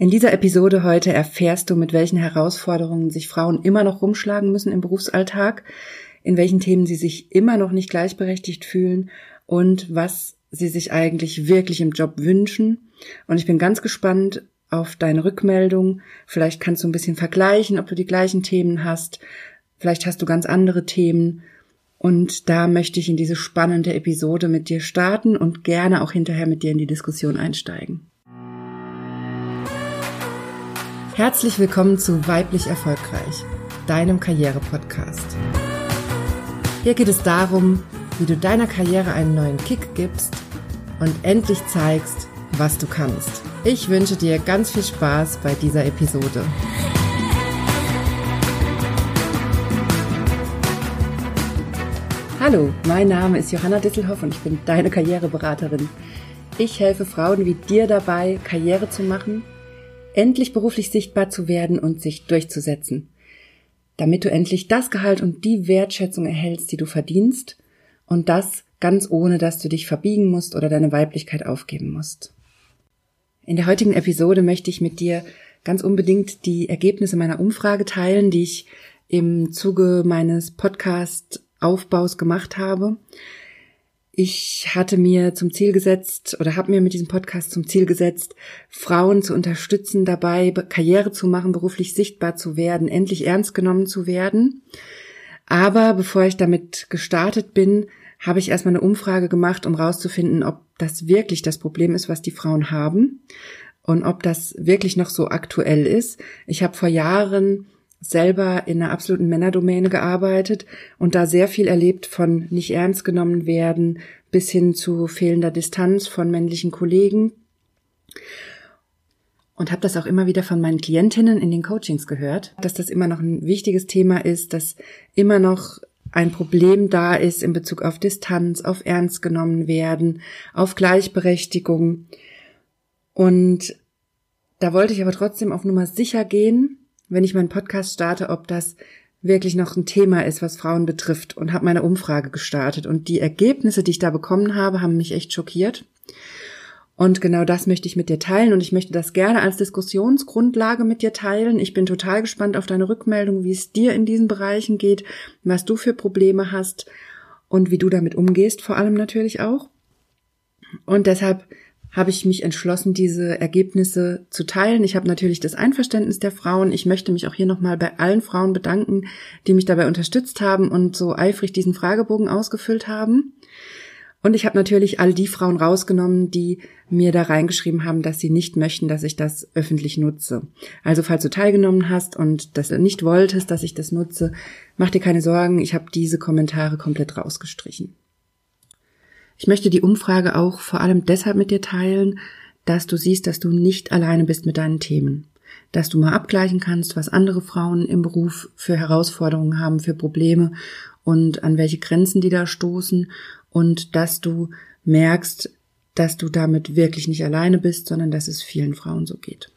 In dieser Episode heute erfährst du, mit welchen Herausforderungen sich Frauen immer noch rumschlagen müssen im Berufsalltag, in welchen Themen sie sich immer noch nicht gleichberechtigt fühlen und was sie sich eigentlich wirklich im Job wünschen. Und ich bin ganz gespannt auf deine Rückmeldung. Vielleicht kannst du ein bisschen vergleichen, ob du die gleichen Themen hast. Vielleicht hast du ganz andere Themen. Und da möchte ich in diese spannende Episode mit dir starten und gerne auch hinterher mit dir in die Diskussion einsteigen. Herzlich willkommen zu Weiblich Erfolgreich, deinem Karriere-Podcast. Hier geht es darum, wie du deiner Karriere einen neuen Kick gibst und endlich zeigst, was du kannst. Ich wünsche dir ganz viel Spaß bei dieser Episode. Hallo, mein Name ist Johanna Disselhoff und ich bin deine Karriereberaterin. Ich helfe Frauen wie dir dabei, Karriere zu machen endlich beruflich sichtbar zu werden und sich durchzusetzen, damit du endlich das Gehalt und die Wertschätzung erhältst, die du verdienst, und das ganz ohne, dass du dich verbiegen musst oder deine Weiblichkeit aufgeben musst. In der heutigen Episode möchte ich mit dir ganz unbedingt die Ergebnisse meiner Umfrage teilen, die ich im Zuge meines Podcast-Aufbaus gemacht habe. Ich hatte mir zum Ziel gesetzt oder habe mir mit diesem Podcast zum Ziel gesetzt, Frauen zu unterstützen dabei, Karriere zu machen, beruflich sichtbar zu werden, endlich ernst genommen zu werden. Aber bevor ich damit gestartet bin, habe ich erstmal eine Umfrage gemacht, um rauszufinden, ob das wirklich das Problem ist, was die Frauen haben und ob das wirklich noch so aktuell ist. Ich habe vor Jahren selber in einer absoluten Männerdomäne gearbeitet und da sehr viel erlebt von nicht ernst genommen werden bis hin zu fehlender Distanz von männlichen Kollegen und habe das auch immer wieder von meinen Klientinnen in den Coachings gehört, dass das immer noch ein wichtiges Thema ist, dass immer noch ein Problem da ist in Bezug auf Distanz, auf ernst genommen werden, auf Gleichberechtigung. Und da wollte ich aber trotzdem auf Nummer sicher gehen wenn ich meinen Podcast starte, ob das wirklich noch ein Thema ist, was Frauen betrifft und habe meine Umfrage gestartet. Und die Ergebnisse, die ich da bekommen habe, haben mich echt schockiert. Und genau das möchte ich mit dir teilen und ich möchte das gerne als Diskussionsgrundlage mit dir teilen. Ich bin total gespannt auf deine Rückmeldung, wie es dir in diesen Bereichen geht, was du für Probleme hast und wie du damit umgehst, vor allem natürlich auch. Und deshalb habe ich mich entschlossen, diese Ergebnisse zu teilen. Ich habe natürlich das Einverständnis der Frauen. Ich möchte mich auch hier nochmal bei allen Frauen bedanken, die mich dabei unterstützt haben und so eifrig diesen Fragebogen ausgefüllt haben. Und ich habe natürlich all die Frauen rausgenommen, die mir da reingeschrieben haben, dass sie nicht möchten, dass ich das öffentlich nutze. Also falls du teilgenommen hast und das nicht wolltest, dass ich das nutze, mach dir keine Sorgen, ich habe diese Kommentare komplett rausgestrichen. Ich möchte die Umfrage auch vor allem deshalb mit dir teilen, dass du siehst, dass du nicht alleine bist mit deinen Themen. Dass du mal abgleichen kannst, was andere Frauen im Beruf für Herausforderungen haben, für Probleme und an welche Grenzen die da stoßen und dass du merkst, dass du damit wirklich nicht alleine bist, sondern dass es vielen Frauen so geht.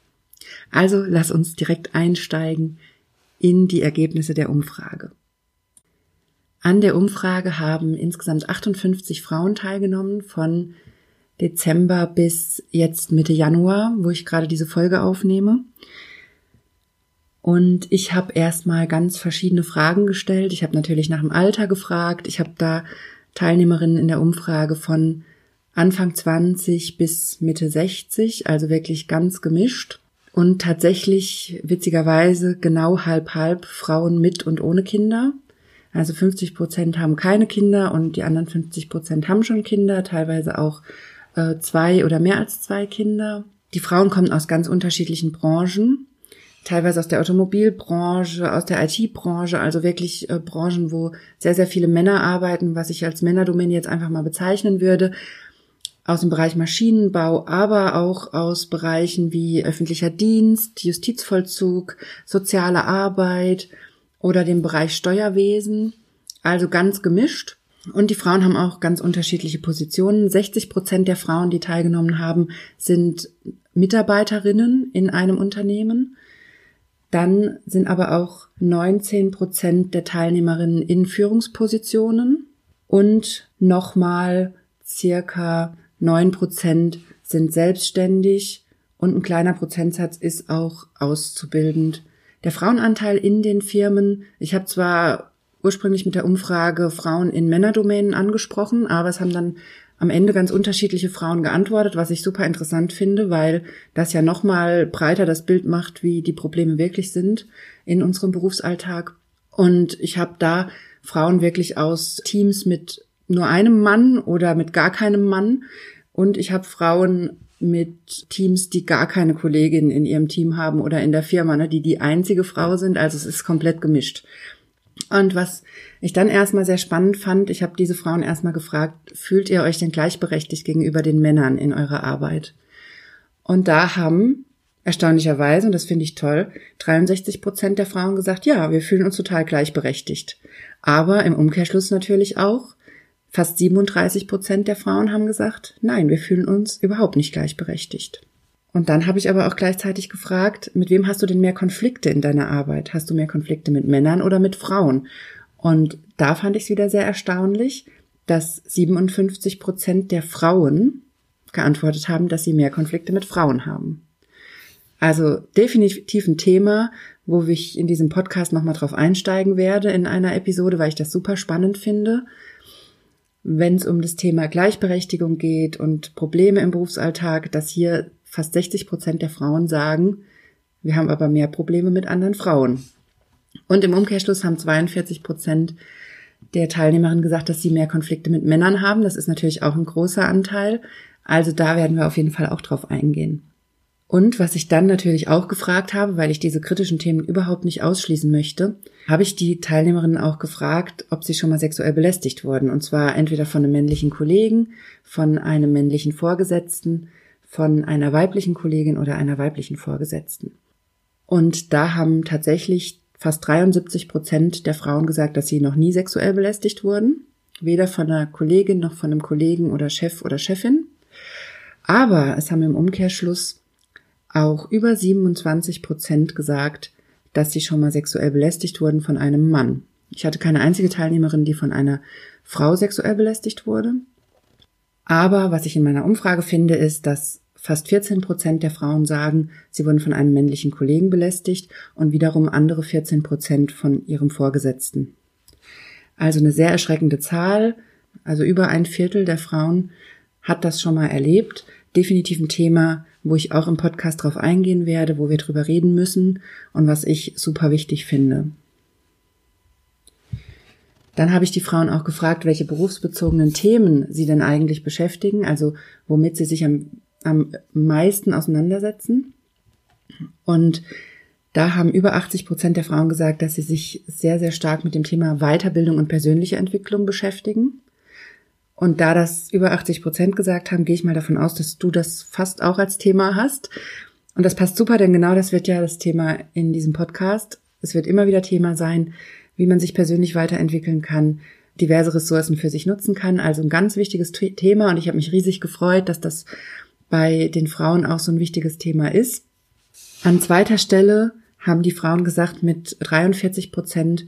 Also lass uns direkt einsteigen in die Ergebnisse der Umfrage. An der Umfrage haben insgesamt 58 Frauen teilgenommen von Dezember bis jetzt Mitte Januar, wo ich gerade diese Folge aufnehme. Und ich habe erstmal ganz verschiedene Fragen gestellt. Ich habe natürlich nach dem Alter gefragt. Ich habe da Teilnehmerinnen in der Umfrage von Anfang 20 bis Mitte 60, also wirklich ganz gemischt. Und tatsächlich, witzigerweise, genau halb halb Frauen mit und ohne Kinder. Also 50 Prozent haben keine Kinder und die anderen 50 Prozent haben schon Kinder, teilweise auch äh, zwei oder mehr als zwei Kinder. Die Frauen kommen aus ganz unterschiedlichen Branchen, teilweise aus der Automobilbranche, aus der IT-Branche, also wirklich äh, Branchen, wo sehr, sehr viele Männer arbeiten, was ich als Männerdomäne jetzt einfach mal bezeichnen würde. Aus dem Bereich Maschinenbau, aber auch aus Bereichen wie öffentlicher Dienst, Justizvollzug, soziale Arbeit, oder dem Bereich Steuerwesen, also ganz gemischt. Und die Frauen haben auch ganz unterschiedliche Positionen. 60 Prozent der Frauen, die teilgenommen haben, sind Mitarbeiterinnen in einem Unternehmen. Dann sind aber auch 19 Prozent der Teilnehmerinnen in Führungspositionen und nochmal circa 9 Prozent sind selbstständig und ein kleiner Prozentsatz ist auch auszubildend. Der Frauenanteil in den Firmen, ich habe zwar ursprünglich mit der Umfrage Frauen in Männerdomänen angesprochen, aber es haben dann am Ende ganz unterschiedliche Frauen geantwortet, was ich super interessant finde, weil das ja nochmal breiter das Bild macht, wie die Probleme wirklich sind in unserem Berufsalltag. Und ich habe da Frauen wirklich aus Teams mit nur einem Mann oder mit gar keinem Mann. Und ich habe Frauen mit Teams, die gar keine Kollegin in ihrem Team haben oder in der Firma, ne, die die einzige Frau sind. Also es ist komplett gemischt. Und was ich dann erstmal sehr spannend fand, ich habe diese Frauen erstmal gefragt, fühlt ihr euch denn gleichberechtigt gegenüber den Männern in eurer Arbeit? Und da haben erstaunlicherweise, und das finde ich toll, 63 Prozent der Frauen gesagt, ja, wir fühlen uns total gleichberechtigt. Aber im Umkehrschluss natürlich auch, fast 37 Prozent der Frauen haben gesagt, nein, wir fühlen uns überhaupt nicht gleichberechtigt. Und dann habe ich aber auch gleichzeitig gefragt, mit wem hast du denn mehr Konflikte in deiner Arbeit? Hast du mehr Konflikte mit Männern oder mit Frauen? Und da fand ich es wieder sehr erstaunlich, dass 57 Prozent der Frauen geantwortet haben, dass sie mehr Konflikte mit Frauen haben. Also definitiv ein Thema, wo ich in diesem Podcast nochmal drauf einsteigen werde in einer Episode, weil ich das super spannend finde. Wenn es um das Thema Gleichberechtigung geht und Probleme im Berufsalltag, dass hier fast 60 Prozent der Frauen sagen, wir haben aber mehr Probleme mit anderen Frauen. Und im Umkehrschluss haben 42 Prozent der Teilnehmerinnen gesagt, dass sie mehr Konflikte mit Männern haben. Das ist natürlich auch ein großer Anteil. Also da werden wir auf jeden Fall auch drauf eingehen. Und was ich dann natürlich auch gefragt habe, weil ich diese kritischen Themen überhaupt nicht ausschließen möchte, habe ich die Teilnehmerinnen auch gefragt, ob sie schon mal sexuell belästigt wurden. Und zwar entweder von einem männlichen Kollegen, von einem männlichen Vorgesetzten von einer weiblichen Kollegin oder einer weiblichen Vorgesetzten. Und da haben tatsächlich fast 73 Prozent der Frauen gesagt, dass sie noch nie sexuell belästigt wurden. Weder von einer Kollegin noch von einem Kollegen oder Chef oder Chefin. Aber es haben im Umkehrschluss auch über 27 Prozent gesagt, dass sie schon mal sexuell belästigt wurden von einem Mann. Ich hatte keine einzige Teilnehmerin, die von einer Frau sexuell belästigt wurde. Aber was ich in meiner Umfrage finde, ist, dass Fast 14 Prozent der Frauen sagen, sie wurden von einem männlichen Kollegen belästigt und wiederum andere 14 Prozent von ihrem Vorgesetzten. Also eine sehr erschreckende Zahl. Also über ein Viertel der Frauen hat das schon mal erlebt. Definitiv ein Thema, wo ich auch im Podcast drauf eingehen werde, wo wir drüber reden müssen und was ich super wichtig finde. Dann habe ich die Frauen auch gefragt, welche berufsbezogenen Themen sie denn eigentlich beschäftigen, also womit sie sich am am meisten auseinandersetzen. Und da haben über 80 Prozent der Frauen gesagt, dass sie sich sehr, sehr stark mit dem Thema Weiterbildung und persönliche Entwicklung beschäftigen. Und da das über 80 Prozent gesagt haben, gehe ich mal davon aus, dass du das fast auch als Thema hast. Und das passt super, denn genau das wird ja das Thema in diesem Podcast. Es wird immer wieder Thema sein, wie man sich persönlich weiterentwickeln kann, diverse Ressourcen für sich nutzen kann. Also ein ganz wichtiges Thema und ich habe mich riesig gefreut, dass das bei den Frauen auch so ein wichtiges Thema ist. An zweiter Stelle haben die Frauen gesagt mit 43 Prozent,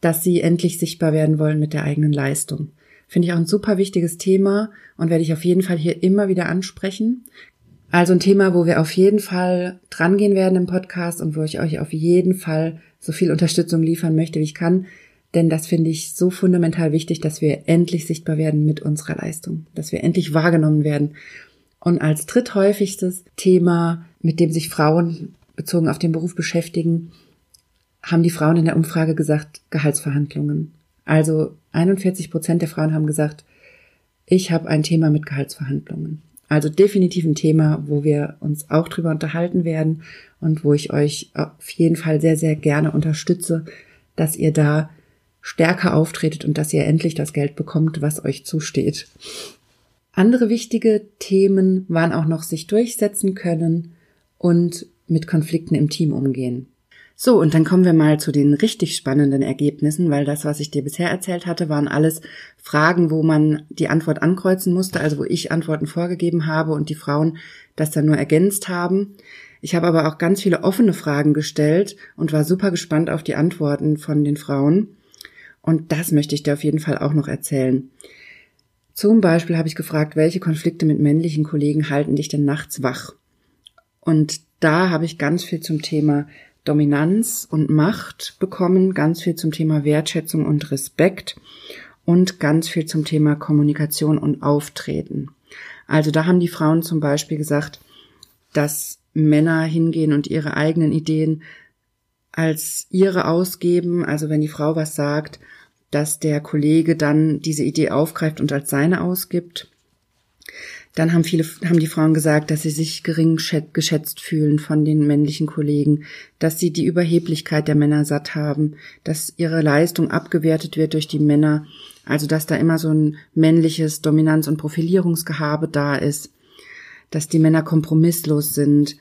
dass sie endlich sichtbar werden wollen mit der eigenen Leistung. Finde ich auch ein super wichtiges Thema und werde ich auf jeden Fall hier immer wieder ansprechen. Also ein Thema, wo wir auf jeden Fall drangehen werden im Podcast und wo ich euch auf jeden Fall so viel Unterstützung liefern möchte, wie ich kann. Denn das finde ich so fundamental wichtig, dass wir endlich sichtbar werden mit unserer Leistung, dass wir endlich wahrgenommen werden und als dritthäufigstes Thema, mit dem sich Frauen bezogen auf den Beruf beschäftigen, haben die Frauen in der Umfrage gesagt, Gehaltsverhandlungen. Also 41 Prozent der Frauen haben gesagt, ich habe ein Thema mit Gehaltsverhandlungen. Also definitiv ein Thema, wo wir uns auch drüber unterhalten werden und wo ich euch auf jeden Fall sehr, sehr gerne unterstütze, dass ihr da stärker auftretet und dass ihr endlich das Geld bekommt, was euch zusteht. Andere wichtige Themen waren auch noch sich durchsetzen können und mit Konflikten im Team umgehen. So, und dann kommen wir mal zu den richtig spannenden Ergebnissen, weil das, was ich dir bisher erzählt hatte, waren alles Fragen, wo man die Antwort ankreuzen musste, also wo ich Antworten vorgegeben habe und die Frauen das dann nur ergänzt haben. Ich habe aber auch ganz viele offene Fragen gestellt und war super gespannt auf die Antworten von den Frauen. Und das möchte ich dir auf jeden Fall auch noch erzählen. Zum Beispiel habe ich gefragt, welche Konflikte mit männlichen Kollegen halten dich denn nachts wach? Und da habe ich ganz viel zum Thema Dominanz und Macht bekommen, ganz viel zum Thema Wertschätzung und Respekt und ganz viel zum Thema Kommunikation und Auftreten. Also da haben die Frauen zum Beispiel gesagt, dass Männer hingehen und ihre eigenen Ideen als ihre ausgeben. Also wenn die Frau was sagt, dass der Kollege dann diese Idee aufgreift und als seine ausgibt. Dann haben viele, haben die Frauen gesagt, dass sie sich gering geschätzt fühlen von den männlichen Kollegen, dass sie die Überheblichkeit der Männer satt haben, dass ihre Leistung abgewertet wird durch die Männer, also dass da immer so ein männliches Dominanz- und Profilierungsgehabe da ist, dass die Männer kompromisslos sind,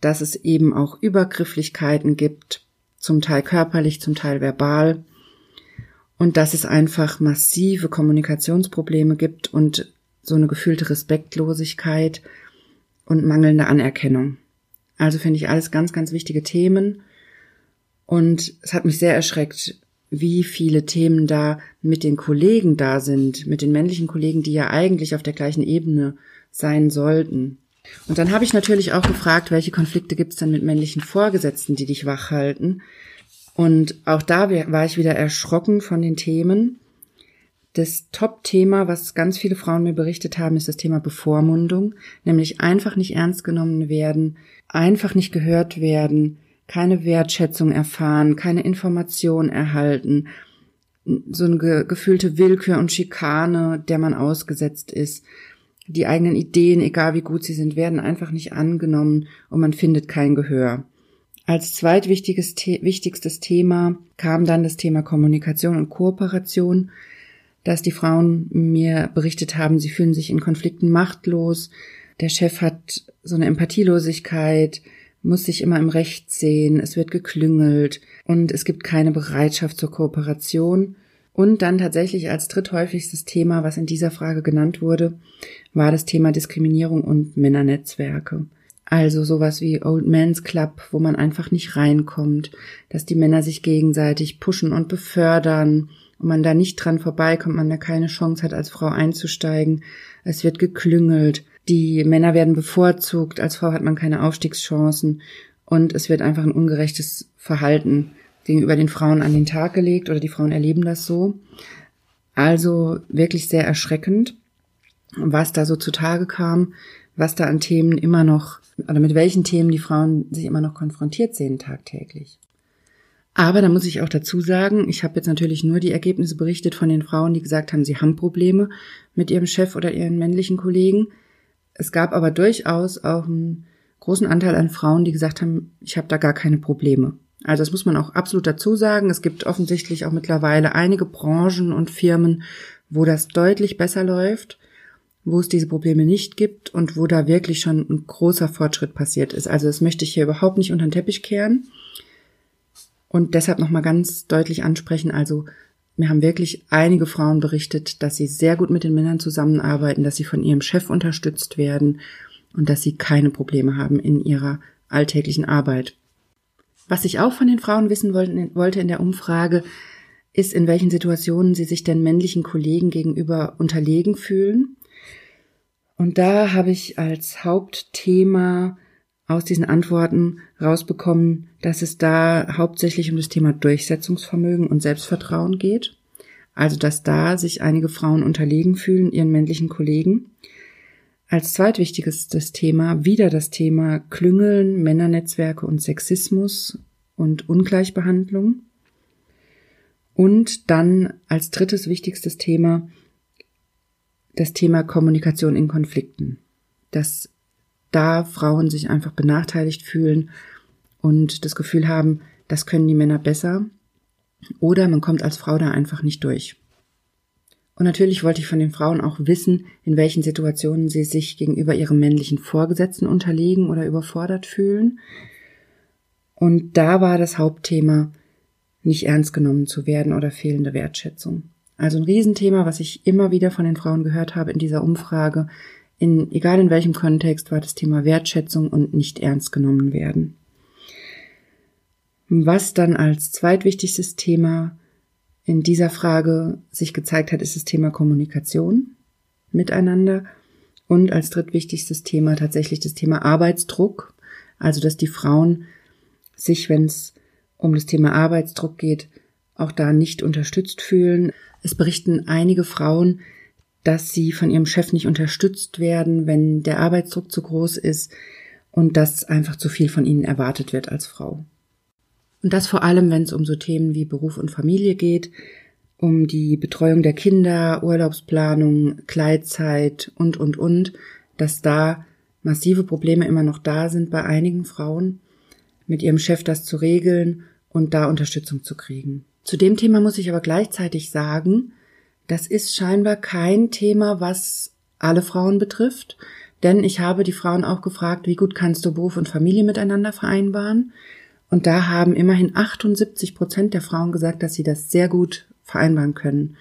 dass es eben auch Übergrifflichkeiten gibt, zum Teil körperlich, zum Teil verbal, und dass es einfach massive Kommunikationsprobleme gibt und so eine gefühlte Respektlosigkeit und mangelnde Anerkennung. Also finde ich alles ganz, ganz wichtige Themen. Und es hat mich sehr erschreckt, wie viele Themen da mit den Kollegen da sind, mit den männlichen Kollegen, die ja eigentlich auf der gleichen Ebene sein sollten. Und dann habe ich natürlich auch gefragt, welche Konflikte gibt es denn mit männlichen Vorgesetzten, die dich wach halten? Und auch da war ich wieder erschrocken von den Themen. Das Top-Thema, was ganz viele Frauen mir berichtet haben, ist das Thema Bevormundung, nämlich einfach nicht ernst genommen werden, einfach nicht gehört werden, keine Wertschätzung erfahren, keine Information erhalten, so eine ge gefühlte Willkür und Schikane, der man ausgesetzt ist. Die eigenen Ideen, egal wie gut sie sind, werden einfach nicht angenommen und man findet kein Gehör. Als zweitwichtiges wichtigstes Thema kam dann das Thema Kommunikation und Kooperation dass die Frauen mir berichtet haben, sie fühlen sich in Konflikten machtlos, der Chef hat so eine Empathielosigkeit, muss sich immer im Recht sehen, es wird geklüngelt und es gibt keine Bereitschaft zur Kooperation. Und dann tatsächlich als dritthäufigstes Thema, was in dieser Frage genannt wurde, war das Thema Diskriminierung und Männernetzwerke. Also sowas wie Old Man's Club, wo man einfach nicht reinkommt, dass die Männer sich gegenseitig pushen und befördern, und man da nicht dran vorbeikommt, man da keine Chance hat, als Frau einzusteigen. Es wird geklüngelt. Die Männer werden bevorzugt. Als Frau hat man keine Aufstiegschancen. Und es wird einfach ein ungerechtes Verhalten gegenüber den Frauen an den Tag gelegt oder die Frauen erleben das so. Also wirklich sehr erschreckend, was da so zutage kam, was da an Themen immer noch, oder mit welchen Themen die Frauen sich immer noch konfrontiert sehen tagtäglich. Aber da muss ich auch dazu sagen, ich habe jetzt natürlich nur die Ergebnisse berichtet von den Frauen, die gesagt haben, sie haben Probleme mit ihrem Chef oder ihren männlichen Kollegen. Es gab aber durchaus auch einen großen Anteil an Frauen, die gesagt haben, ich habe da gar keine Probleme. Also das muss man auch absolut dazu sagen. Es gibt offensichtlich auch mittlerweile einige Branchen und Firmen, wo das deutlich besser läuft, wo es diese Probleme nicht gibt und wo da wirklich schon ein großer Fortschritt passiert ist. Also das möchte ich hier überhaupt nicht unter den Teppich kehren. Und deshalb nochmal ganz deutlich ansprechen, also mir haben wirklich einige Frauen berichtet, dass sie sehr gut mit den Männern zusammenarbeiten, dass sie von ihrem Chef unterstützt werden und dass sie keine Probleme haben in ihrer alltäglichen Arbeit. Was ich auch von den Frauen wissen wollte in der Umfrage, ist, in welchen Situationen sie sich denn männlichen Kollegen gegenüber unterlegen fühlen. Und da habe ich als Hauptthema aus diesen Antworten rausbekommen, dass es da hauptsächlich um das Thema Durchsetzungsvermögen und Selbstvertrauen geht. Also, dass da sich einige Frauen unterlegen fühlen ihren männlichen Kollegen. Als zweitwichtiges das Thema wieder das Thema Klüngeln, Männernetzwerke und Sexismus und Ungleichbehandlung. Und dann als drittes wichtigstes Thema das Thema Kommunikation in Konflikten. Dass da Frauen sich einfach benachteiligt fühlen und das Gefühl haben, das können die Männer besser. Oder man kommt als Frau da einfach nicht durch. Und natürlich wollte ich von den Frauen auch wissen, in welchen Situationen sie sich gegenüber ihrem männlichen Vorgesetzten unterlegen oder überfordert fühlen. Und da war das Hauptthema, nicht ernst genommen zu werden oder fehlende Wertschätzung. Also ein Riesenthema, was ich immer wieder von den Frauen gehört habe in dieser Umfrage, in, egal in welchem Kontext, war das Thema Wertschätzung und nicht ernst genommen werden. Was dann als zweitwichtigstes Thema in dieser Frage sich gezeigt hat, ist das Thema Kommunikation miteinander und als drittwichtigstes Thema tatsächlich das Thema Arbeitsdruck Also, dass die Frauen sich, wenn es um das Thema Arbeitsdruck geht, auch da nicht unterstützt fühlen. Es berichten einige Frauen, dass sie von ihrem Chef nicht unterstützt werden, wenn der Arbeitsdruck zu groß ist und dass einfach zu viel von ihnen erwartet wird als Frau. Und das vor allem, wenn es um so Themen wie Beruf und Familie geht, um die Betreuung der Kinder, Urlaubsplanung, Kleidzeit und, und, und, dass da massive Probleme immer noch da sind bei einigen Frauen, mit ihrem Chef das zu regeln und da Unterstützung zu kriegen. Zu dem Thema muss ich aber gleichzeitig sagen, das ist scheinbar kein Thema, was alle Frauen betrifft, denn ich habe die Frauen auch gefragt, wie gut kannst du Beruf und Familie miteinander vereinbaren? Und da haben immerhin 78 Prozent der Frauen gesagt, dass sie das sehr gut vereinbaren können.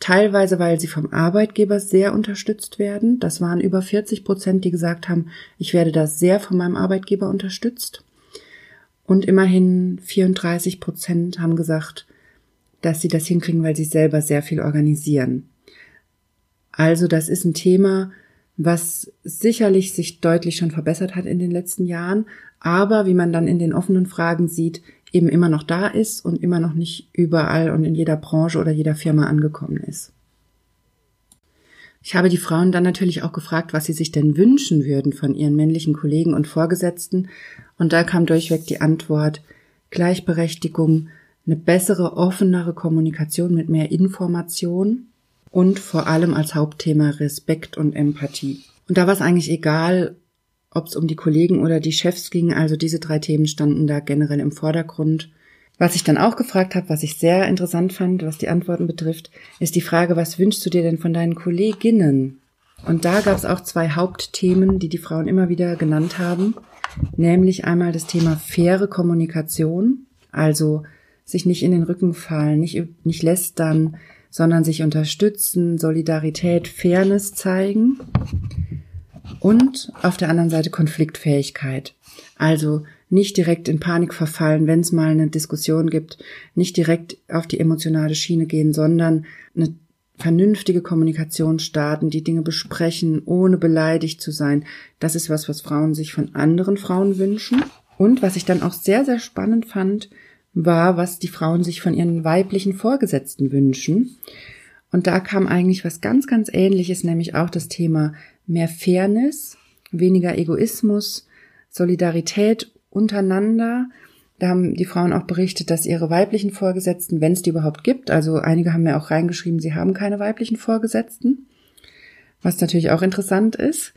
Teilweise, weil sie vom Arbeitgeber sehr unterstützt werden. Das waren über 40 Prozent, die gesagt haben, ich werde da sehr von meinem Arbeitgeber unterstützt. Und immerhin 34 Prozent haben gesagt, dass sie das hinkriegen, weil sie selber sehr viel organisieren. Also das ist ein Thema, was sicherlich sich deutlich schon verbessert hat in den letzten Jahren, aber wie man dann in den offenen Fragen sieht, eben immer noch da ist und immer noch nicht überall und in jeder Branche oder jeder Firma angekommen ist. Ich habe die Frauen dann natürlich auch gefragt, was sie sich denn wünschen würden von ihren männlichen Kollegen und Vorgesetzten, und da kam durchweg die Antwort Gleichberechtigung, eine bessere, offenere Kommunikation mit mehr Information und vor allem als Hauptthema Respekt und Empathie. Und da war es eigentlich egal, ob es um die Kollegen oder die Chefs ging, also diese drei Themen standen da generell im Vordergrund. Was ich dann auch gefragt habe, was ich sehr interessant fand, was die Antworten betrifft, ist die Frage, was wünschst du dir denn von deinen Kolleginnen? Und da gab es auch zwei Hauptthemen, die die Frauen immer wieder genannt haben, nämlich einmal das Thema faire Kommunikation, also sich nicht in den Rücken fallen, nicht, nicht lästern, sondern sich unterstützen, Solidarität, Fairness zeigen und auf der anderen Seite Konfliktfähigkeit. Also nicht direkt in Panik verfallen, wenn es mal eine Diskussion gibt, nicht direkt auf die emotionale Schiene gehen, sondern eine vernünftige Kommunikation starten, die Dinge besprechen, ohne beleidigt zu sein. Das ist was, was Frauen sich von anderen Frauen wünschen. Und was ich dann auch sehr, sehr spannend fand, war, was die Frauen sich von ihren weiblichen Vorgesetzten wünschen. Und da kam eigentlich was ganz, ganz ähnliches, nämlich auch das Thema mehr Fairness, weniger Egoismus, Solidarität untereinander. Da haben die Frauen auch berichtet, dass ihre weiblichen Vorgesetzten, wenn es die überhaupt gibt, also einige haben mir auch reingeschrieben, sie haben keine weiblichen Vorgesetzten, was natürlich auch interessant ist.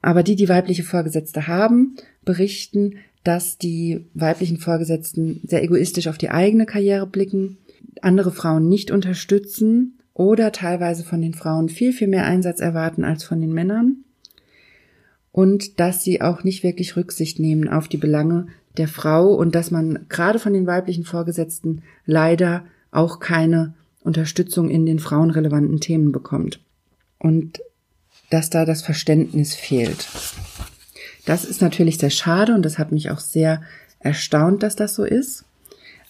Aber die, die weibliche Vorgesetzte haben, berichten, dass die weiblichen Vorgesetzten sehr egoistisch auf die eigene Karriere blicken, andere Frauen nicht unterstützen oder teilweise von den Frauen viel, viel mehr Einsatz erwarten als von den Männern und dass sie auch nicht wirklich Rücksicht nehmen auf die Belange der Frau und dass man gerade von den weiblichen Vorgesetzten leider auch keine Unterstützung in den frauenrelevanten Themen bekommt und dass da das Verständnis fehlt. Das ist natürlich sehr schade und das hat mich auch sehr erstaunt, dass das so ist.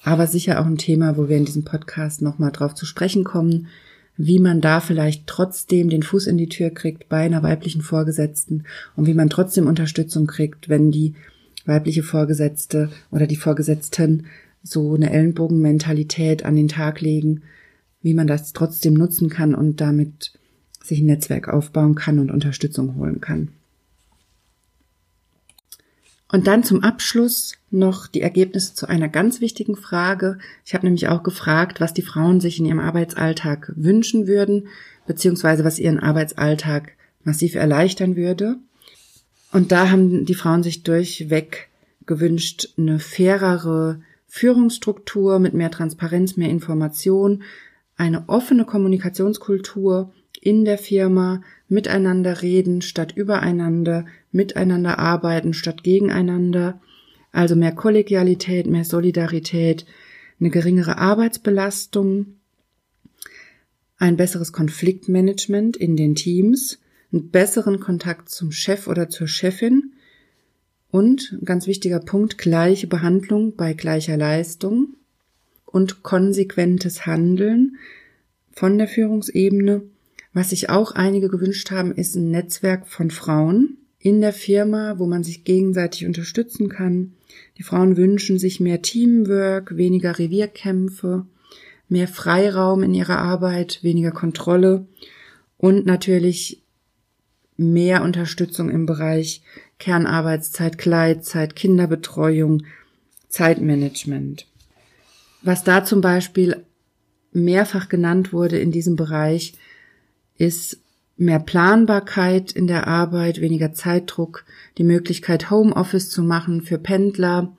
Aber sicher auch ein Thema, wo wir in diesem Podcast nochmal drauf zu sprechen kommen, wie man da vielleicht trotzdem den Fuß in die Tür kriegt bei einer weiblichen Vorgesetzten und wie man trotzdem Unterstützung kriegt, wenn die weibliche Vorgesetzte oder die Vorgesetzten so eine Ellenbogenmentalität an den Tag legen, wie man das trotzdem nutzen kann und damit sich ein Netzwerk aufbauen kann und Unterstützung holen kann. Und dann zum Abschluss noch die Ergebnisse zu einer ganz wichtigen Frage. Ich habe nämlich auch gefragt, was die Frauen sich in ihrem Arbeitsalltag wünschen würden, beziehungsweise was ihren Arbeitsalltag massiv erleichtern würde. Und da haben die Frauen sich durchweg gewünscht, eine fairere Führungsstruktur mit mehr Transparenz, mehr Information, eine offene Kommunikationskultur in der Firma, miteinander reden statt übereinander, miteinander arbeiten statt gegeneinander, also mehr Kollegialität, mehr Solidarität, eine geringere Arbeitsbelastung, ein besseres Konfliktmanagement in den Teams, einen besseren Kontakt zum Chef oder zur Chefin und ganz wichtiger Punkt, gleiche Behandlung bei gleicher Leistung und konsequentes Handeln von der Führungsebene. Was sich auch einige gewünscht haben, ist ein Netzwerk von Frauen, in der Firma, wo man sich gegenseitig unterstützen kann. Die Frauen wünschen sich mehr Teamwork, weniger Revierkämpfe, mehr Freiraum in ihrer Arbeit, weniger Kontrolle und natürlich mehr Unterstützung im Bereich Kernarbeitszeit, Kleidzeit, Kinderbetreuung, Zeitmanagement. Was da zum Beispiel mehrfach genannt wurde in diesem Bereich, ist mehr Planbarkeit in der Arbeit, weniger Zeitdruck, die Möglichkeit, Homeoffice zu machen für Pendler,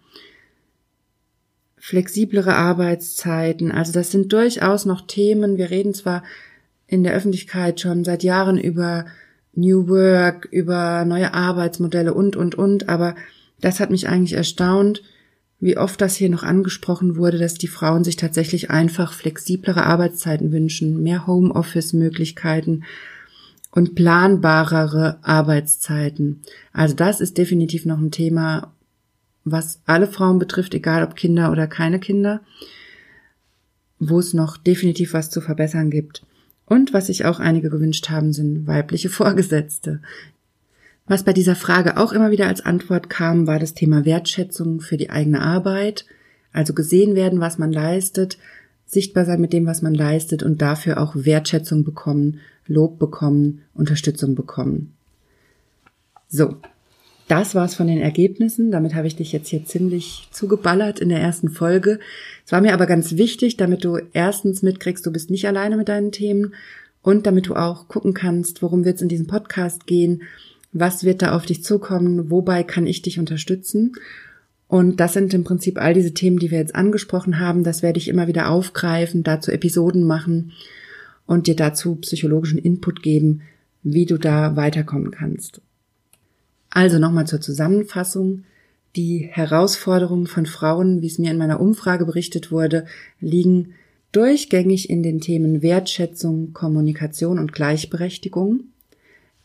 flexiblere Arbeitszeiten. Also das sind durchaus noch Themen. Wir reden zwar in der Öffentlichkeit schon seit Jahren über New Work, über neue Arbeitsmodelle und, und, und, aber das hat mich eigentlich erstaunt, wie oft das hier noch angesprochen wurde, dass die Frauen sich tatsächlich einfach flexiblere Arbeitszeiten wünschen, mehr Homeoffice-Möglichkeiten und planbarere Arbeitszeiten. Also das ist definitiv noch ein Thema, was alle Frauen betrifft, egal ob Kinder oder keine Kinder, wo es noch definitiv was zu verbessern gibt. Und was sich auch einige gewünscht haben, sind weibliche Vorgesetzte. Was bei dieser Frage auch immer wieder als Antwort kam, war das Thema Wertschätzung für die eigene Arbeit, also gesehen werden, was man leistet, sichtbar sein mit dem, was man leistet und dafür auch Wertschätzung bekommen, Lob bekommen, Unterstützung bekommen. So, das war's von den Ergebnissen. Damit habe ich dich jetzt hier ziemlich zugeballert in der ersten Folge. Es war mir aber ganz wichtig, damit du erstens mitkriegst, du bist nicht alleine mit deinen Themen und damit du auch gucken kannst, worum wird es in diesem Podcast gehen was wird da auf dich zukommen, wobei kann ich dich unterstützen. Und das sind im Prinzip all diese Themen, die wir jetzt angesprochen haben. Das werde ich immer wieder aufgreifen, dazu Episoden machen und dir dazu psychologischen Input geben, wie du da weiterkommen kannst. Also nochmal zur Zusammenfassung. Die Herausforderungen von Frauen, wie es mir in meiner Umfrage berichtet wurde, liegen durchgängig in den Themen Wertschätzung, Kommunikation und Gleichberechtigung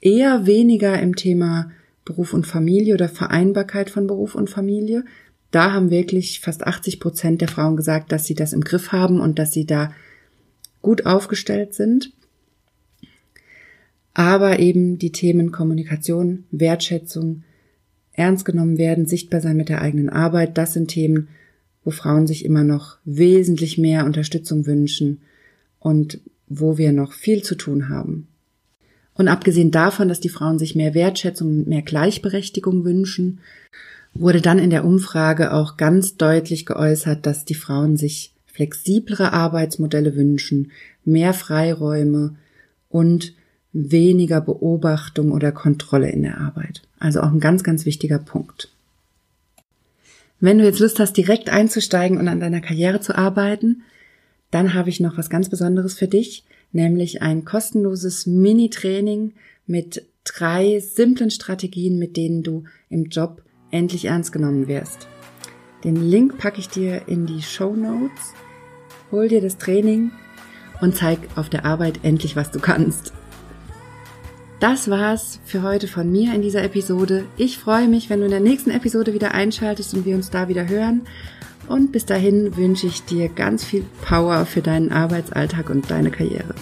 eher weniger im Thema Beruf und Familie oder Vereinbarkeit von Beruf und Familie. Da haben wirklich fast 80 Prozent der Frauen gesagt, dass sie das im Griff haben und dass sie da gut aufgestellt sind. Aber eben die Themen Kommunikation, Wertschätzung, ernst genommen werden, sichtbar sein mit der eigenen Arbeit, das sind Themen, wo Frauen sich immer noch wesentlich mehr Unterstützung wünschen und wo wir noch viel zu tun haben. Und abgesehen davon, dass die Frauen sich mehr Wertschätzung und mehr Gleichberechtigung wünschen, wurde dann in der Umfrage auch ganz deutlich geäußert, dass die Frauen sich flexiblere Arbeitsmodelle wünschen, mehr Freiräume und weniger Beobachtung oder Kontrolle in der Arbeit. Also auch ein ganz, ganz wichtiger Punkt. Wenn du jetzt Lust hast, direkt einzusteigen und an deiner Karriere zu arbeiten, dann habe ich noch was ganz Besonderes für dich nämlich ein kostenloses Mini-Training mit drei simplen Strategien, mit denen du im Job endlich ernst genommen wirst. Den Link packe ich dir in die Show Notes. Hol dir das Training und zeig auf der Arbeit endlich, was du kannst. Das war's für heute von mir in dieser Episode. Ich freue mich, wenn du in der nächsten Episode wieder einschaltest und wir uns da wieder hören. Und bis dahin wünsche ich dir ganz viel Power für deinen Arbeitsalltag und deine Karriere.